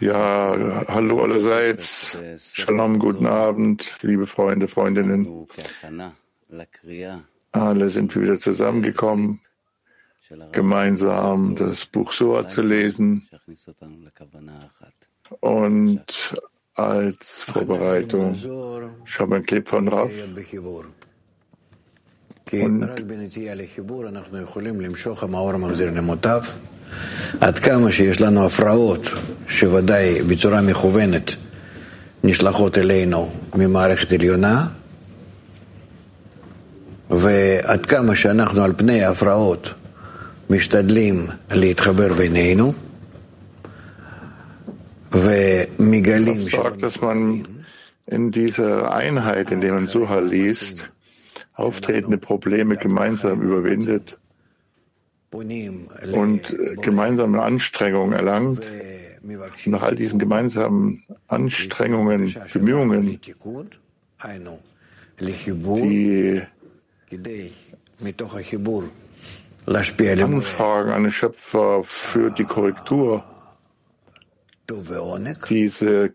Ja, hallo allerseits. Shalom, guten Abend, liebe Freunde, Freundinnen. Alle sind wieder zusammengekommen, gemeinsam das Buch Soa zu lesen. und als Vorbereitung schauen wir einen Clip von Raff. Und עד כמה שיש לנו הפרעות, שוודאי בצורה מכוונת נשלחות אלינו ממערכת עליונה, ועד כמה שאנחנו על פני ההפרעות משתדלים להתחבר בינינו, ומגלים... in dieser Einheit, in der man Suha liest, auftretende Probleme gemeinsam überwindet und äh, gemeinsame Anstrengungen erlangt. nach all diesen gemeinsamen Anstrengungen, Bemühungen, die Anfragen an den Schöpfer für die Korrektur, diese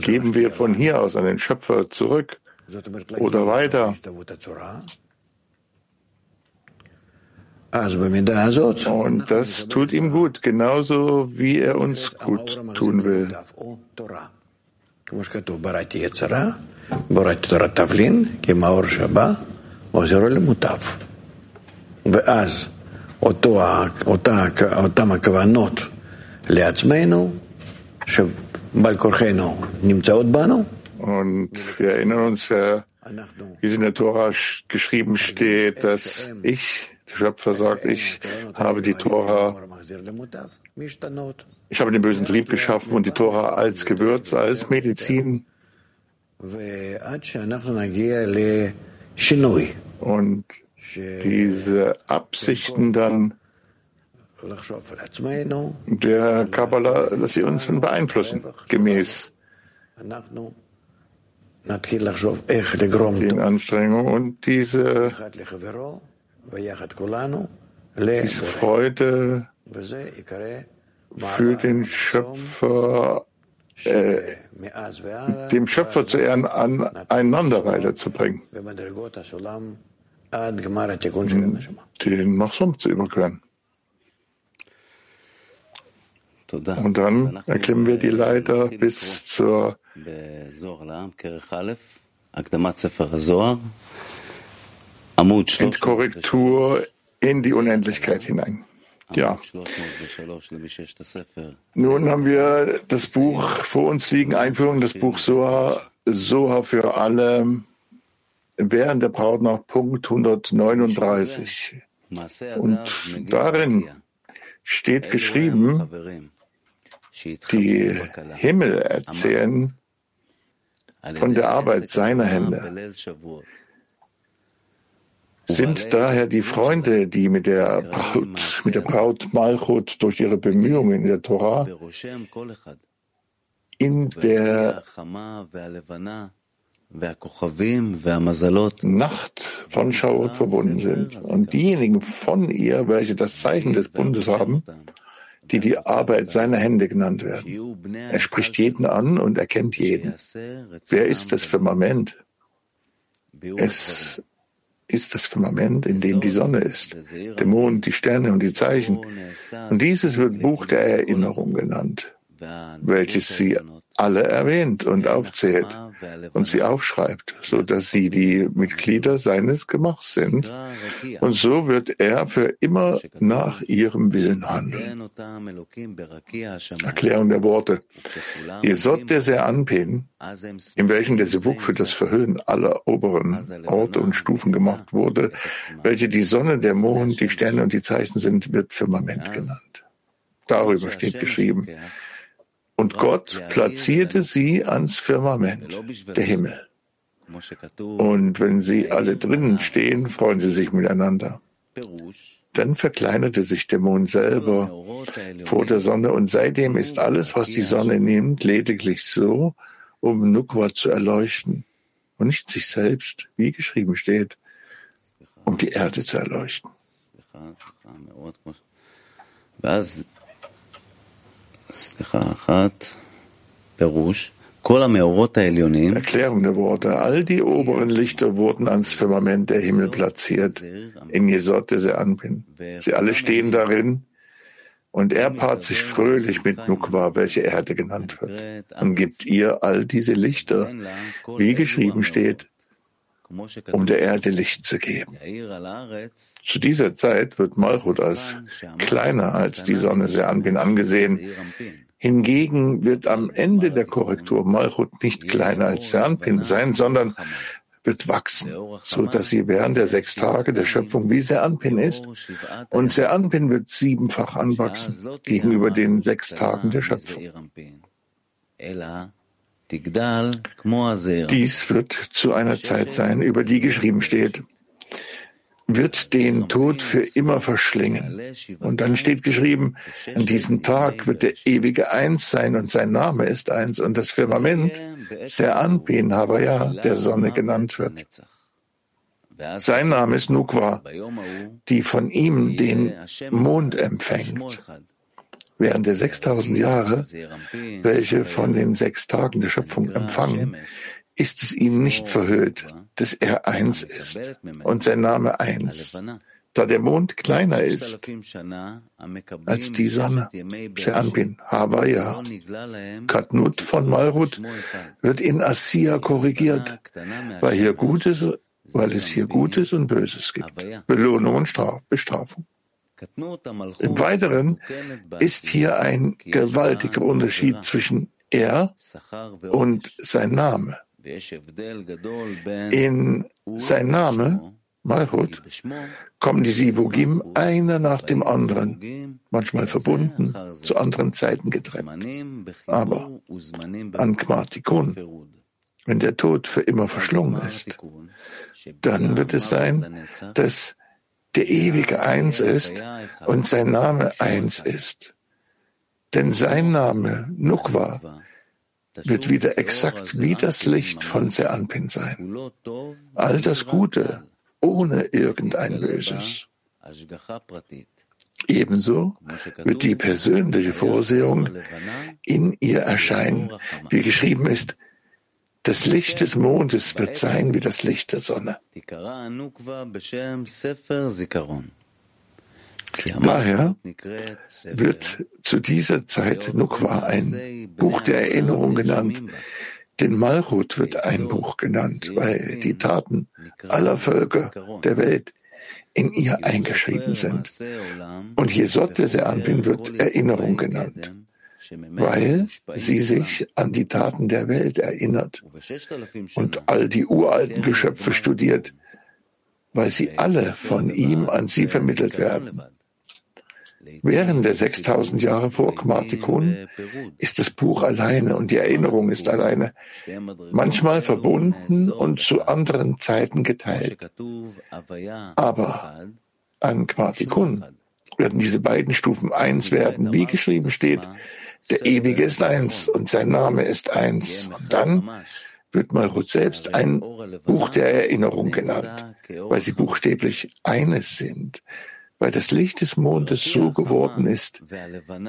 geben wir von hier aus an den Schöpfer zurück oder weiter. Und das tut ihm gut, genauso wie er uns gut tun will. ואז אותו, אותה, אותם הכוונות לעצמנו, שבעל כורחנו נמצאות בנו. Und wir erinnern uns, wie es in der Tora geschrieben steht, dass ich der Schöpfer sagt, ich habe die Tora, ich habe den bösen Trieb geschaffen und die Tora als Gewürz, als Medizin. Und diese Absichten dann der Kabbalah, dass sie uns dann beeinflussen, gemäß den Anstrengungen und diese diese Freude für den Schöpfer, äh, dem Schöpfer zu ehren, aneinander weiterzubringen, den Machsum zu überqueren. Und dann erklimmen wir die Leiter bis zur Endkorrektur in die Unendlichkeit hinein. Ja. Nun haben wir das Buch vor uns liegen, Einführung des Buch Soha, Soha für alle, während der Braut nach Punkt 139. Und darin steht geschrieben, die Himmel erzählen von der Arbeit seiner Hände sind daher die Freunde, die mit der Braut, mit der Braut Malchut durch ihre Bemühungen in der Torah in der Nacht von Shaot verbunden sind. Und diejenigen von ihr, welche das Zeichen des Bundes haben, die die Arbeit seiner Hände genannt werden. Er spricht jeden an und erkennt jeden. Wer ist das Firmament? Es ist das Firmament, in dem die Sonne ist, der Mond, die Sterne und die Zeichen. Und dieses wird Buch der Erinnerung genannt, welches sie alle erwähnt und aufzählt und sie aufschreibt, so dass sie die Mitglieder seines Gemachs sind. Und so wird er für immer nach ihrem Willen handeln. Erklärung der Worte. Jesod der Seanpin, in welchem der Sivuk für das Verhöhen aller oberen Orte und Stufen gemacht wurde, welche die Sonne, der Mond, die Sterne und die Zeichen sind, wird Firmament genannt. Darüber steht geschrieben. Und Gott platzierte sie ans Firmament, der Himmel. Und wenn sie alle drinnen stehen, freuen sie sich miteinander. Dann verkleinerte sich der Mond selber vor der Sonne und seitdem ist alles, was die Sonne nimmt, lediglich so, um Nukwa zu erleuchten und nicht sich selbst, wie geschrieben steht, um die Erde zu erleuchten. Erklärung der Worte. All die oberen Lichter wurden ans Firmament der Himmel platziert, in Jesod des Anpin. Sie alle stehen darin, und er paart sich fröhlich mit Nukwa, welche Erde genannt wird, und gibt ihr all diese Lichter, wie geschrieben steht, um der Erde Licht zu geben. Zu dieser Zeit wird Malchut als kleiner als die Sonne Seanbin angesehen. Hingegen wird am Ende der Korrektur Malchut nicht kleiner als Seanpin sein, sondern wird wachsen, so dass sie während der sechs Tage der Schöpfung wie Seanpin ist. Und Seanpin wird siebenfach anwachsen gegenüber den sechs Tagen der Schöpfung. Dies wird zu einer Zeit sein, über die geschrieben steht, wird den Tod für immer verschlingen. Und dann steht geschrieben, an diesem Tag wird der ewige Eins sein und sein Name ist Eins und das Firmament, Seanpin Havaya, der Sonne genannt wird. Sein Name ist Nukwa, die von ihm den Mond empfängt. Während der 6000 Jahre, welche von den sechs Tagen der Schöpfung empfangen, ist es ihnen nicht verhüllt, dass er eins ist und sein Name eins, da der Mond kleiner ist als die Sonne. Seanpin, Havaya, Katnut von Malrut wird in Assia korrigiert, weil hier Gutes, weil es hier Gutes und Böses gibt, Belohnung und Bestrafung. Im Weiteren ist hier ein gewaltiger Unterschied zwischen er und sein Name. In sein Name, Malchut, kommen die Sivugim einer nach dem anderen, manchmal verbunden, zu anderen Zeiten getrennt. Aber an Kmartikun, wenn der Tod für immer verschlungen ist, dann wird es sein, dass der ewige eins ist und sein Name eins ist. Denn sein Name, Nukwa, wird wieder exakt wie das Licht von Seanpin sein. All das Gute ohne irgendein Böses. Ebenso wird die persönliche Vorsehung in ihr erscheinen, wie geschrieben ist, das Licht des Mondes wird sein wie das Licht der Sonne. Daher wird zu dieser Zeit Nukwa ein Buch der Erinnerung genannt, denn Malchut wird ein Buch genannt, weil die Taten aller Völker der Welt in ihr eingeschrieben sind. Und Jesod der Seanpin wird Erinnerung genannt, weil sie sich an die Taten der Welt erinnert und all die uralten Geschöpfe studiert, weil sie alle von ihm an sie vermittelt werden. Während der 6000 Jahre vor Kmartikun ist das Buch alleine und die Erinnerung ist alleine, manchmal verbunden und zu anderen Zeiten geteilt. Aber an Kmartikun werden diese beiden Stufen eins werden, wie geschrieben steht, der Ewige ist eins und sein Name ist eins. Und dann wird Malchut selbst ein Buch der Erinnerung genannt, weil sie buchstäblich eines sind weil das Licht des Mondes so geworden ist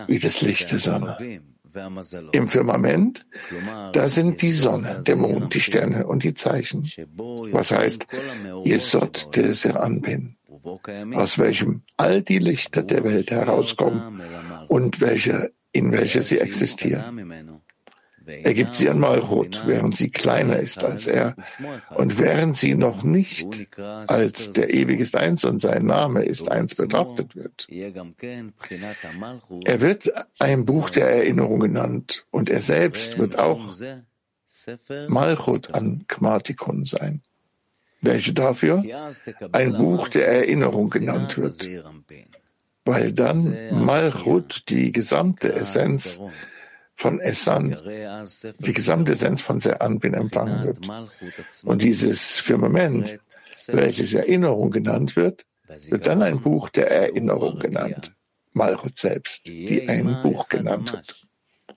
wie das Licht der Sonne. Im Firmament, da sind die Sonne, der Mond, die Sterne und die Zeichen. Was heißt Jesod der Seranpin, aus welchem all die Lichter der Welt herauskommen und welche, in welcher sie existieren. Er gibt sie an Malchut, während sie kleiner ist als er und während sie noch nicht als der ewig ist eins und sein Name ist eins betrachtet wird. Er wird ein Buch der Erinnerung genannt und er selbst wird auch Malchut an Kmartikon sein, welche dafür ein Buch der Erinnerung genannt wird, weil dann Malchut die gesamte Essenz von Essan die gesamte Essenz von Seanpin empfangen wird. Und dieses Firmament, welches Erinnerung genannt wird, wird dann ein Buch der Erinnerung genannt. Malchut selbst, die ein Buch genannt wird.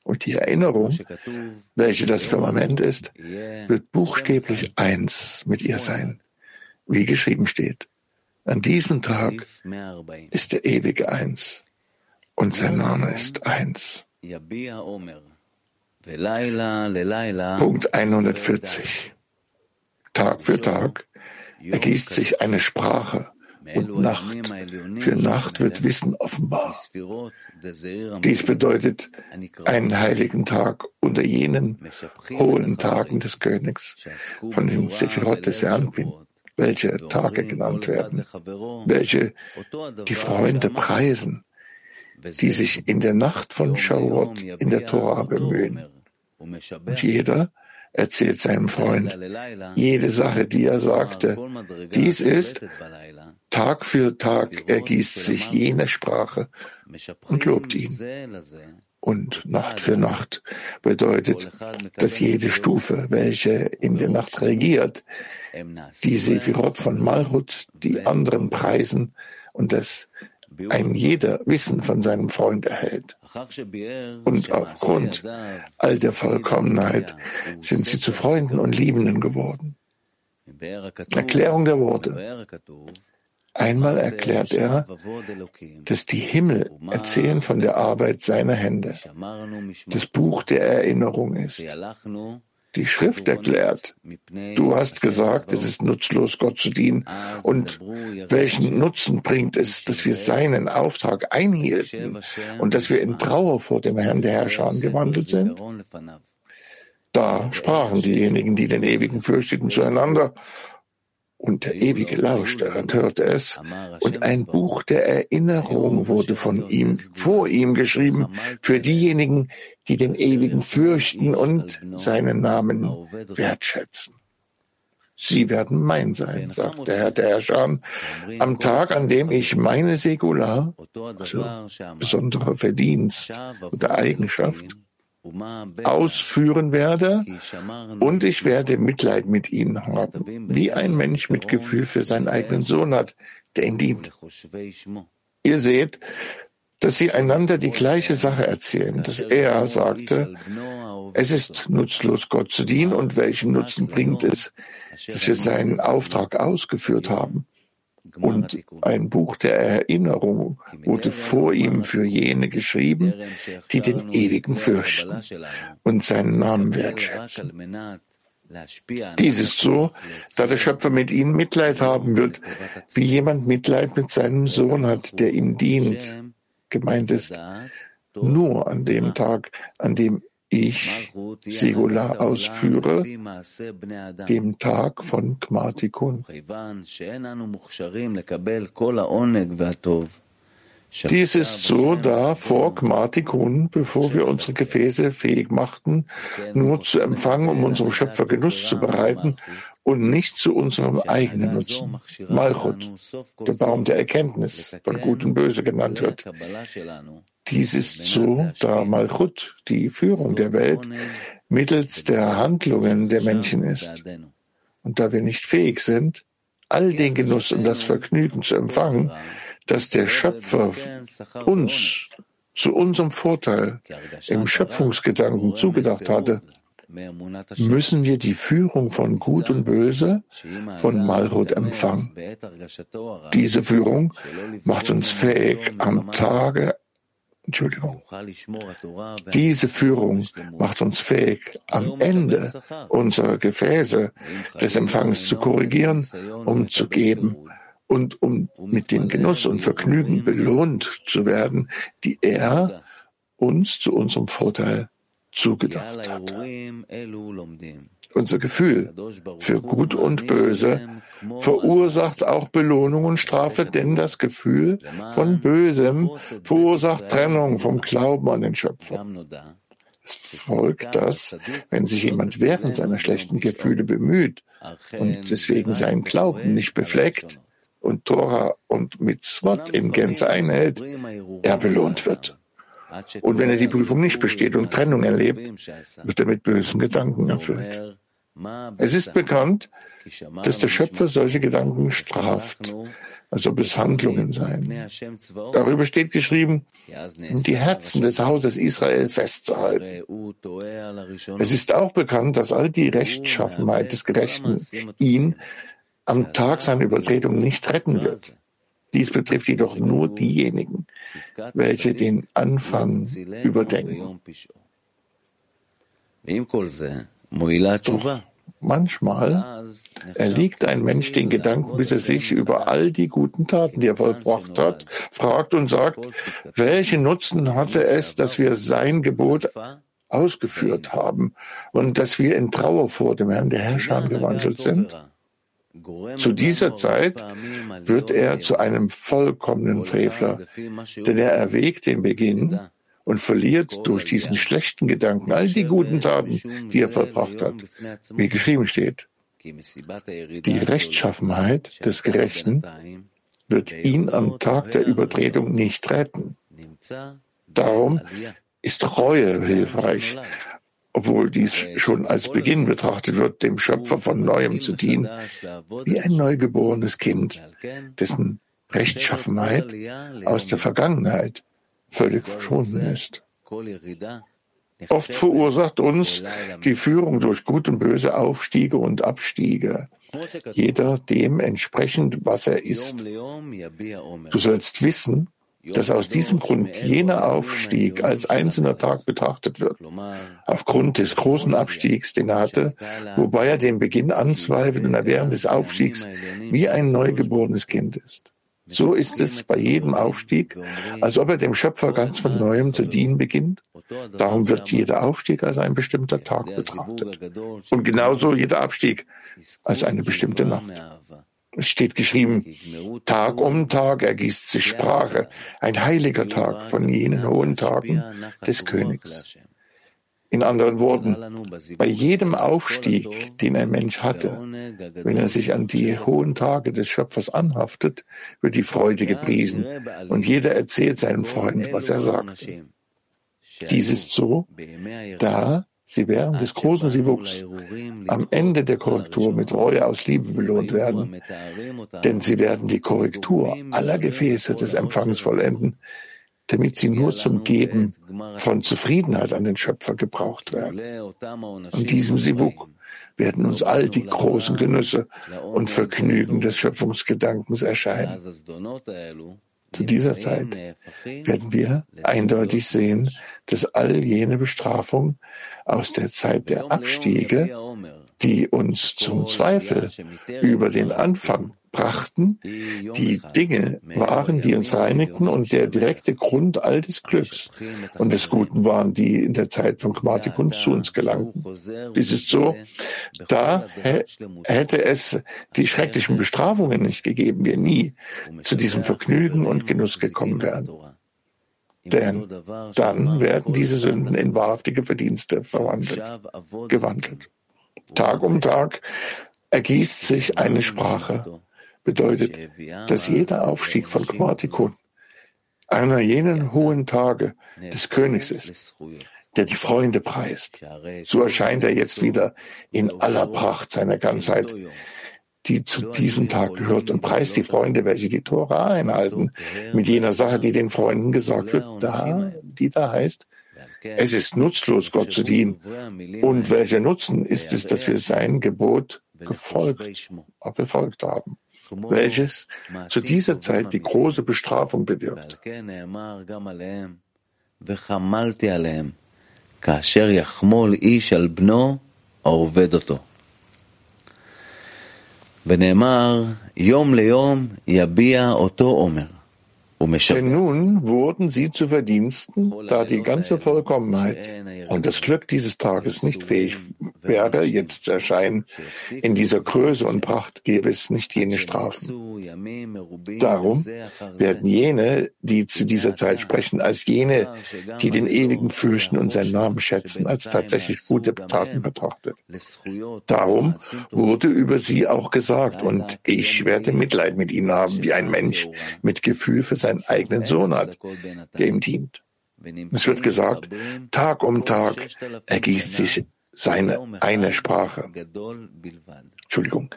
Und die Erinnerung, welche das Firmament ist, wird buchstäblich eins mit ihr sein, wie geschrieben steht. An diesem Tag ist der ewige Eins und sein Name ist Eins. Punkt 140. Tag für Tag ergießt sich eine Sprache und Nacht. Für Nacht wird Wissen offenbar. Dies bedeutet einen heiligen Tag unter jenen hohen Tagen des Königs von den Sephirot des Ernpin, welche Tage genannt werden, welche die Freunde preisen, die sich in der Nacht von Shavuot in der Tora bemühen. Und jeder erzählt seinem Freund jede Sache, die er sagte. Dies ist, Tag für Tag ergießt sich jene Sprache und lobt ihn. Und Nacht für Nacht bedeutet, dass jede Stufe, welche in der Nacht regiert, die Sephirot von Malhut, die anderen preisen und dass ein jeder Wissen von seinem Freund erhält. Und aufgrund all der Vollkommenheit sind sie zu Freunden und Liebenden geworden. Erklärung der Worte. Einmal erklärt er, dass die Himmel erzählen von der Arbeit seiner Hände, das Buch der Erinnerung ist. Die Schrift erklärt, du hast gesagt, es ist nutzlos, Gott zu dienen. Und welchen Nutzen bringt es, dass wir seinen Auftrag einhielten und dass wir in Trauer vor dem Herrn der Herrscher gewandelt sind? Da sprachen diejenigen, die den Ewigen fürchteten, zueinander und der Ewige lauschte und hörte es, und ein Buch der Erinnerung wurde von ihm, vor ihm geschrieben, für diejenigen, die den Ewigen fürchten und seinen Namen wertschätzen. Sie werden mein sein, sagt der Herr der Herrscher, am Tag, an dem ich meine Säkular, also besondere Verdienst oder Eigenschaft, ausführen werde und ich werde Mitleid mit ihnen haben, wie ein Mensch mit Gefühl für seinen eigenen Sohn hat, der ihn dient. Ihr seht, dass sie einander die gleiche Sache erzählen, dass er sagte, es ist nutzlos, Gott zu dienen und welchen Nutzen bringt es, dass wir seinen Auftrag ausgeführt haben. Und ein Buch der Erinnerung wurde vor ihm für jene geschrieben, die den Ewigen fürchten und seinen Namen wertschätzen. Dies ist so, da der Schöpfer mit ihnen Mitleid haben wird, wie jemand Mitleid mit seinem Sohn hat, der ihm dient. Gemeint ist, nur an dem Tag, an dem ich Segula ausführe, dem Tag von Gmatikun. Dies ist so, da vor Gmatikun, bevor wir unsere Gefäße fähig machten, nur zu empfangen, um unserem Schöpfer Genuss zu bereiten und nicht zu unserem eigenen Nutzen. Malchut, der Baum der Erkenntnis, von Gut und Böse genannt wird. Dies ist so, da Malchut die Führung der Welt mittels der Handlungen der Menschen ist. Und da wir nicht fähig sind, all den Genuss und das Vergnügen zu empfangen, das der Schöpfer uns zu unserem Vorteil im Schöpfungsgedanken zugedacht hatte, müssen wir die Führung von Gut und Böse von Malchut empfangen. Diese Führung macht uns fähig, am Tage Entschuldigung. Diese Führung macht uns fähig, am Ende unserer Gefäße des Empfangs zu korrigieren, um zu geben und um mit dem Genuss und Vergnügen belohnt zu werden, die er uns zu unserem Vorteil zugedacht hat. Unser Gefühl für Gut und Böse verursacht auch Belohnung und Strafe, denn das Gefühl von Bösem verursacht Trennung vom Glauben an den Schöpfer. Es folgt, dass, wenn sich jemand während seiner schlechten Gefühle bemüht und deswegen seinen Glauben nicht befleckt und Tora und Mitzvot in Gänze einhält, er belohnt wird. Und wenn er die Prüfung nicht besteht und Trennung erlebt, wird er mit bösen Gedanken erfüllt. Es ist bekannt, dass der Schöpfer solche Gedanken straft, als ob es Handlungen seien. Darüber steht geschrieben, um die Herzen des Hauses Israel festzuhalten. Es ist auch bekannt, dass all die Rechtschaffenheit des Gerechten ihn am Tag seiner Übertretung nicht retten wird. Dies betrifft jedoch nur diejenigen, welche den Anfang überdenken. Doch manchmal erliegt ein Mensch den Gedanken, bis er sich über all die guten Taten, die er vollbracht hat, fragt und sagt, welchen Nutzen hatte es, dass wir sein Gebot ausgeführt haben und dass wir in Trauer vor dem Herrn der Herrscher gewandelt sind? Zu dieser Zeit wird er zu einem vollkommenen Frevler, denn er erwägt den Beginn und verliert durch diesen schlechten Gedanken all die guten Taten, die er vollbracht hat. Wie geschrieben steht, die Rechtschaffenheit des Gerechten wird ihn am Tag der Übertretung nicht retten. Darum ist Reue hilfreich, obwohl dies schon als Beginn betrachtet wird, dem Schöpfer von Neuem zu dienen, wie ein neugeborenes Kind, dessen Rechtschaffenheit aus der Vergangenheit völlig verschwunden ist. Oft verursacht uns die Führung durch Gut und Böse Aufstiege und Abstiege, jeder dem entsprechend, was er ist. Du sollst wissen, dass aus diesem Grund jener Aufstieg als einzelner Tag betrachtet wird, aufgrund des großen Abstiegs, den er hatte, wobei er den Beginn anzweifelt und er während des Aufstiegs wie ein neugeborenes Kind ist. So ist es bei jedem Aufstieg, als ob er dem Schöpfer ganz von neuem zu dienen beginnt. Darum wird jeder Aufstieg als ein bestimmter Tag betrachtet. Und genauso jeder Abstieg als eine bestimmte Nacht. Es steht geschrieben, Tag um Tag ergießt sich Sprache, ein heiliger Tag von jenen hohen Tagen des Königs. In anderen Worten, bei jedem Aufstieg, den ein Mensch hatte, wenn er sich an die hohen Tage des Schöpfers anhaftet, wird die Freude gepriesen. Und jeder erzählt seinem Freund, was er sagte. Dies ist so, da sie während des großen Sivuks am Ende der Korrektur mit Reue aus Liebe belohnt werden, denn sie werden die Korrektur aller Gefäße des Empfangs vollenden, damit sie nur zum Geben von Zufriedenheit an den Schöpfer gebraucht werden. In diesem Sibuk werden uns all die großen Genüsse und Vergnügen des Schöpfungsgedankens erscheinen. Zu dieser Zeit werden wir eindeutig sehen, dass all jene Bestrafung aus der Zeit der Abstiege, die uns zum Zweifel über den Anfang brachten, die Dinge waren, die uns reinigten und der direkte Grund all des Glücks und des Guten waren, die in der Zeit von Gmatikun zu uns gelangten. Dies ist so, da hätte es die schrecklichen Bestrafungen nicht gegeben, wir nie zu diesem Vergnügen und Genuss gekommen wären. Denn dann werden diese Sünden in wahrhaftige Verdienste verwandelt, gewandelt. Tag um Tag ergießt sich eine Sprache bedeutet, dass jeder Aufstieg von Gmatikun einer jenen hohen Tage des Königs ist, der die Freunde preist. So erscheint er jetzt wieder in aller Pracht seiner Ganzheit, die zu diesem Tag gehört und preist die Freunde, welche die Tora einhalten, mit jener Sache, die den Freunden gesagt wird, da, die da heißt, es ist nutzlos, Gott zu dienen. Und welcher Nutzen ist es, dass wir sein Gebot gefolgt, befolgt haben? welches zu dieser Zeit die große Bestrafung bewirkt. כאשר יחמול איש על בנו העובד אותו. ונאמר, יום ליום יביע אותו עומר. Denn nun wurden sie zu Verdiensten, da die ganze Vollkommenheit und das Glück dieses Tages nicht fähig wäre, jetzt zu erscheinen. In dieser Größe und Pracht gäbe es nicht jene Strafen. Darum werden jene, die zu dieser Zeit sprechen, als jene, die den Ewigen fürchten und seinen Namen schätzen, als tatsächlich gute Taten betrachtet. Darum wurde über sie auch gesagt, und ich werde Mitleid mit ihnen haben, wie ein Mensch mit Gefühl für sein seinen eigenen Sohn hat, der ihm dient. Es wird gesagt, Tag um Tag ergießt sich seine eine Sprache. Entschuldigung.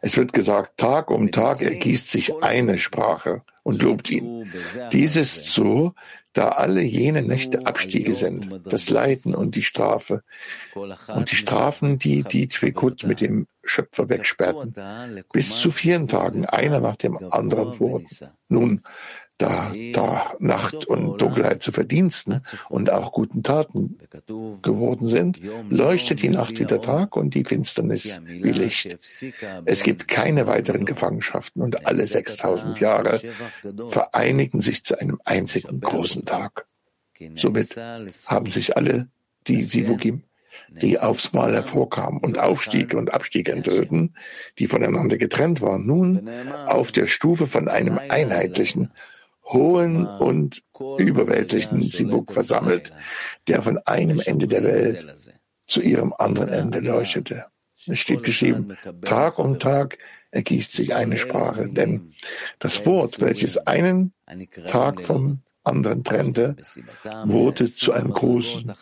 Es wird gesagt, Tag um Tag ergießt sich eine Sprache und lobt ihn. Dies ist so, da alle jene Nächte Abstiege sind, das Leiden und die Strafe und die Strafen, die die Twikut mit dem Schöpfer wegsperrten, bis zu vielen Tagen, einer nach dem anderen wurden. Nun, da, da Nacht und Dunkelheit zu Verdiensten und auch guten Taten geworden sind, leuchtet die Nacht wie der Tag und die Finsternis wie Licht. Es gibt keine weiteren Gefangenschaften und alle 6000 Jahre vereinigen sich zu einem einzigen großen Tag. Somit haben sich alle die Sivugim die aufs Mal hervorkamen und Aufstiege und Abstiege enthüllten, die voneinander getrennt waren, nun auf der Stufe von einem einheitlichen hohen und überwältigenden Sibuk versammelt, der von einem Ende der Welt zu ihrem anderen Ende leuchtete. Es steht geschrieben, Tag um Tag ergießt sich eine Sprache, denn das Wort, welches einen Tag vom anderen trennte, wurde zu einem großen,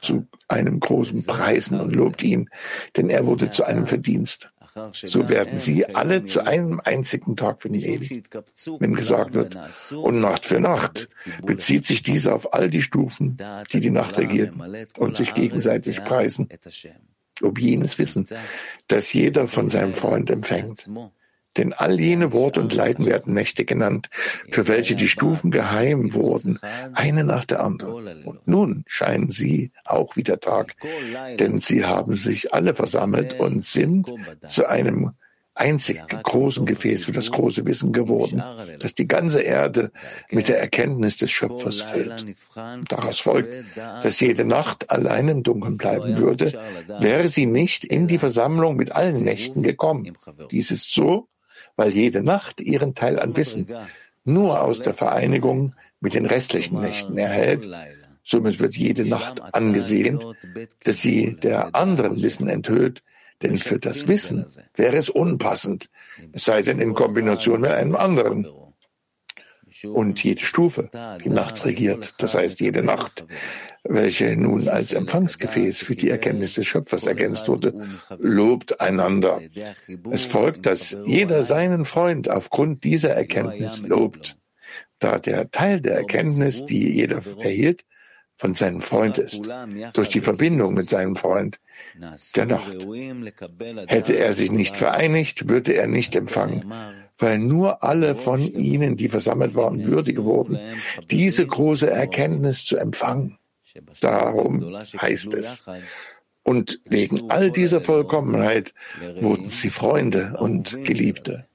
zu einem großen Preisen und lobt ihn, denn er wurde zu einem Verdienst. So werden sie alle zu einem einzigen Tag für den ewig. Wenn gesagt wird, und Nacht für Nacht, bezieht sich diese auf all die Stufen, die die Nacht regieren und sich gegenseitig preisen, ob jenes Wissen, das jeder von seinem Freund empfängt. Denn all jene Worte und Leiden werden Nächte genannt, für welche die Stufen geheim wurden, eine nach der anderen. Und nun scheinen sie auch wie der Tag, denn sie haben sich alle versammelt und sind zu einem einzig großen Gefäß für das große Wissen geworden, dass die ganze Erde mit der Erkenntnis des Schöpfers füllt. Daraus folgt, dass jede Nacht allein im Dunkeln bleiben würde, wäre sie nicht in die Versammlung mit allen Nächten gekommen. Dies ist so, weil jede Nacht ihren Teil an Wissen nur aus der Vereinigung mit den restlichen Nächten erhält. Somit wird jede Nacht angesehen, dass sie der anderen Wissen enthüllt, denn für das Wissen wäre es unpassend, es sei denn in Kombination mit einem anderen und jede Stufe, die nachts regiert, das heißt jede Nacht, welche nun als Empfangsgefäß für die Erkenntnis des Schöpfers ergänzt wurde, lobt einander. Es folgt, dass jeder seinen Freund aufgrund dieser Erkenntnis lobt, da der Teil der Erkenntnis, die jeder erhielt, von seinem Freund ist, durch die Verbindung mit seinem Freund der Nacht. Hätte er sich nicht vereinigt, würde er nicht empfangen, weil nur alle von ihnen, die versammelt waren, würdig wurden, diese große Erkenntnis zu empfangen. Darum heißt es. Und wegen all dieser Vollkommenheit wurden sie Freunde und Geliebte.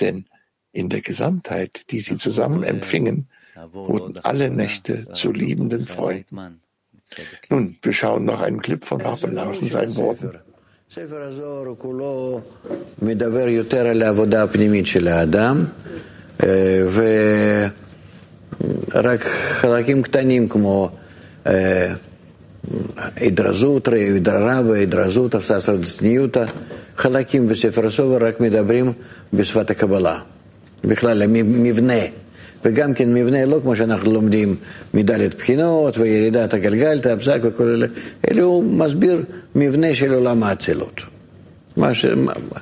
Denn in der Gesamtheit, die sie zusammen empfingen, wurden alle Nächte zu liebenden Freunden. Nun, wir schauen nach einem Clip von Rappen lauschen seinen Worten. ספר הזוהר כולו מדבר יותר על העבודה הפנימית של האדם ורק חלקים קטנים כמו התרזות, הידררה והידרזות, הססר דצניותא, חלקים בספר הסובר רק מדברים בשפת הקבלה, בכלל המבנה וגם כן מבנה לא כמו שאנחנו לומדים מדלת בחינות וירידת הגלגל, הפסק וכל אלה, אלא הוא מסביר מבנה של עולם האצילות. ש...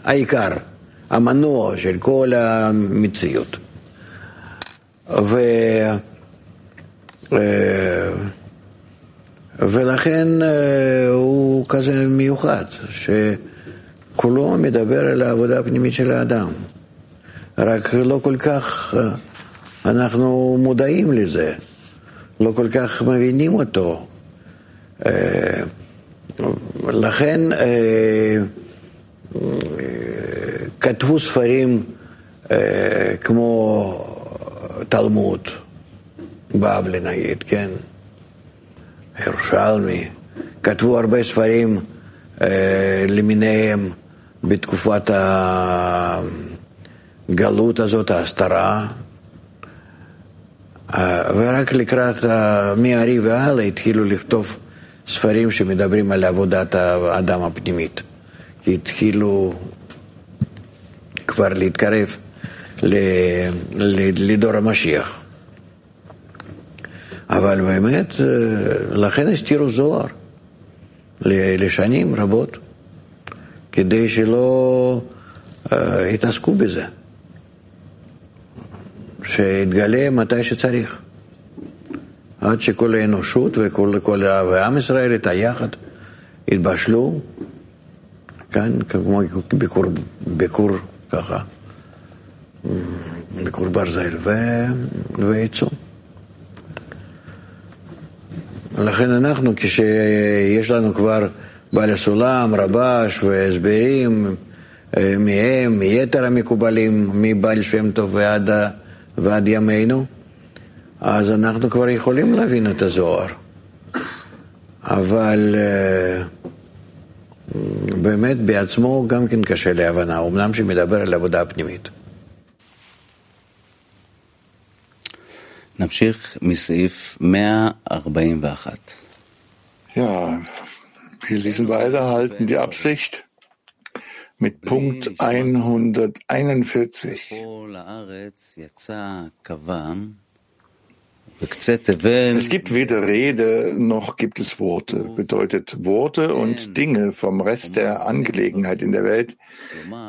העיקר, המנוע של כל המציאות. ו... ולכן הוא כזה מיוחד, שכולו מדבר על העבודה הפנימית של האדם. רק לא כל כך אנחנו מודעים לזה, לא כל כך מבינים אותו. לכן כתבו ספרים כמו תלמוד, בבלי נגיד, כן? ירושלמי, כתבו הרבה ספרים למיניהם בתקופת הגלות הזאת, ההסתרה, ורק לקראת מהארי והלאה התחילו לכתוב ספרים שמדברים על עבודת האדם הפנימית. התחילו כבר להתקרב לדור המשיח. אבל באמת, לכן הסתירו זוהר לשנים רבות, כדי שלא יתעסקו בזה. שיתגלה מתי שצריך. עד שכל האנושות וכל כל, ועם ישראל איתה יחד יתבשלו, כאן כמו ביקור, ביקור ככה, ביקור ברזל, ויצאו. לכן אנחנו, כשיש לנו כבר בעל הסולם, רבש והסברים מהם, מיתר המקובלים, מבעל שם טוב ועד, ועד ימינו, אז אנחנו כבר יכולים להבין את הזוהר. אבל באמת בעצמו גם כן קשה להבנה, אמנם שמדבר על עבודה פנימית. נמשיך מסעיף 141. Ja, wir lesen weiter, halten die Absicht mit Punkt 141. Es gibt weder Rede noch gibt es Worte, bedeutet Worte und Dinge vom Rest der Angelegenheit in der Welt,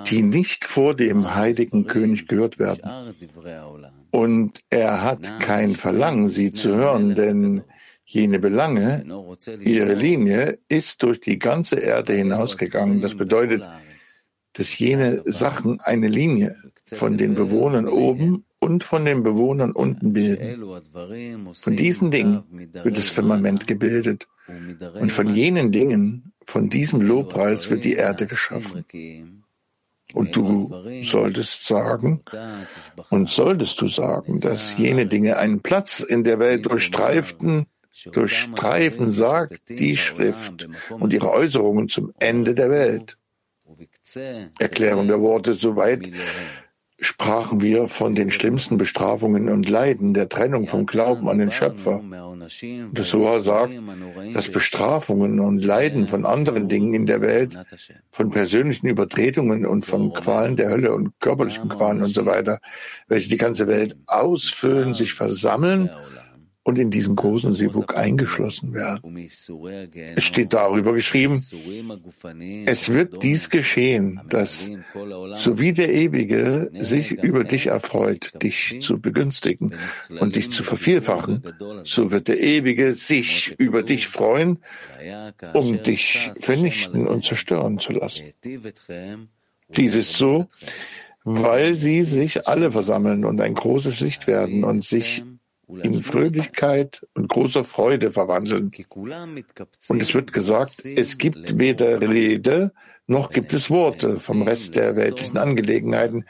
die nicht vor dem heiligen König gehört werden. Und er hat kein Verlangen, sie zu hören, denn jene Belange, ihre Linie ist durch die ganze Erde hinausgegangen. Das bedeutet, dass jene Sachen eine Linie von den Bewohnern oben und von den Bewohnern unten bilden. Von diesen Dingen wird das Firmament gebildet und von jenen Dingen, von diesem Lobpreis wird die Erde geschaffen. Und du solltest sagen, und solltest du sagen, dass jene Dinge einen Platz in der Welt durchstreiften, durchstreifen, sagt die Schrift und ihre Äußerungen zum Ende der Welt. Erklärung der Worte. Soweit sprachen wir von den schlimmsten Bestrafungen und Leiden der Trennung vom Glauben an den Schöpfer. Das Soha sagt, dass Bestrafungen und Leiden von anderen Dingen in der Welt, von persönlichen Übertretungen und von Qualen der Hölle und körperlichen Qualen und so weiter, welche die ganze Welt ausfüllen, sich versammeln und in diesen großen Sivuk eingeschlossen werden. Es steht darüber geschrieben, es wird dies geschehen, dass, so wie der Ewige sich über dich erfreut, dich zu begünstigen und dich zu vervielfachen, so wird der Ewige sich über dich freuen, um dich vernichten und zerstören zu lassen. Dies ist so, weil sie sich alle versammeln und ein großes Licht werden und sich in Fröhlichkeit und großer Freude verwandeln. Und es wird gesagt, es gibt weder Rede noch gibt es Worte vom Rest der weltlichen Angelegenheiten,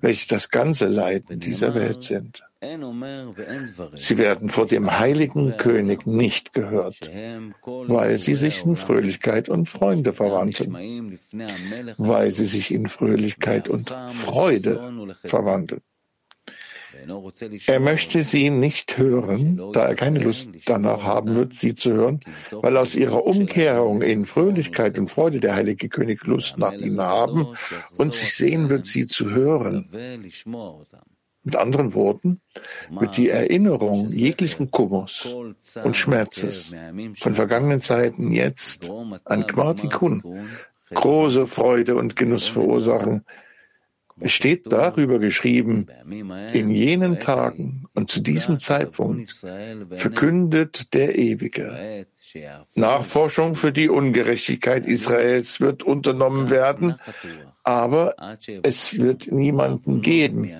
welche das ganze Leiden dieser Welt sind. Sie werden vor dem heiligen König nicht gehört, weil sie sich in Fröhlichkeit und Freunde verwandeln, weil sie sich in Fröhlichkeit und Freude verwandeln. Er möchte sie nicht hören, da er keine Lust danach haben wird, sie zu hören, weil aus ihrer Umkehrung in Fröhlichkeit und Freude der heilige König Lust nach ihnen haben und sich sehen wird, sie zu hören. Mit anderen Worten wird die Erinnerung jeglichen Kummers und Schmerzes von vergangenen Zeiten jetzt an Kmartikun große Freude und Genuss verursachen, es steht darüber geschrieben, in jenen Tagen und zu diesem Zeitpunkt verkündet der Ewige. Nachforschung für die Ungerechtigkeit Israels wird unternommen werden, aber es wird niemanden geben,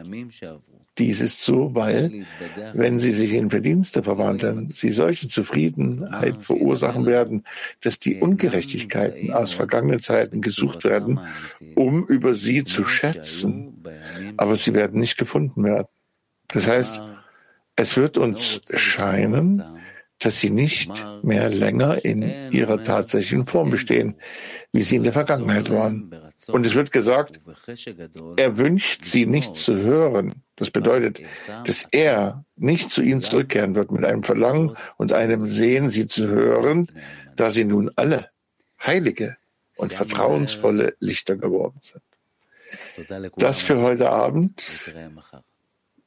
dies ist so, weil, wenn sie sich in Verdienste verwandeln, sie solche Zufriedenheit verursachen werden, dass die Ungerechtigkeiten aus vergangenen Zeiten gesucht werden, um über sie zu schätzen, aber sie werden nicht gefunden werden. Das heißt, es wird uns scheinen, dass sie nicht mehr länger in ihrer tatsächlichen Form bestehen, wie sie in der Vergangenheit waren. Und es wird gesagt, er wünscht sie nicht zu hören. Das bedeutet, dass er nicht zu ihnen zurückkehren wird mit einem Verlangen und einem Sehen, sie zu hören, da sie nun alle heilige und vertrauensvolle Lichter geworden sind. Das für heute Abend.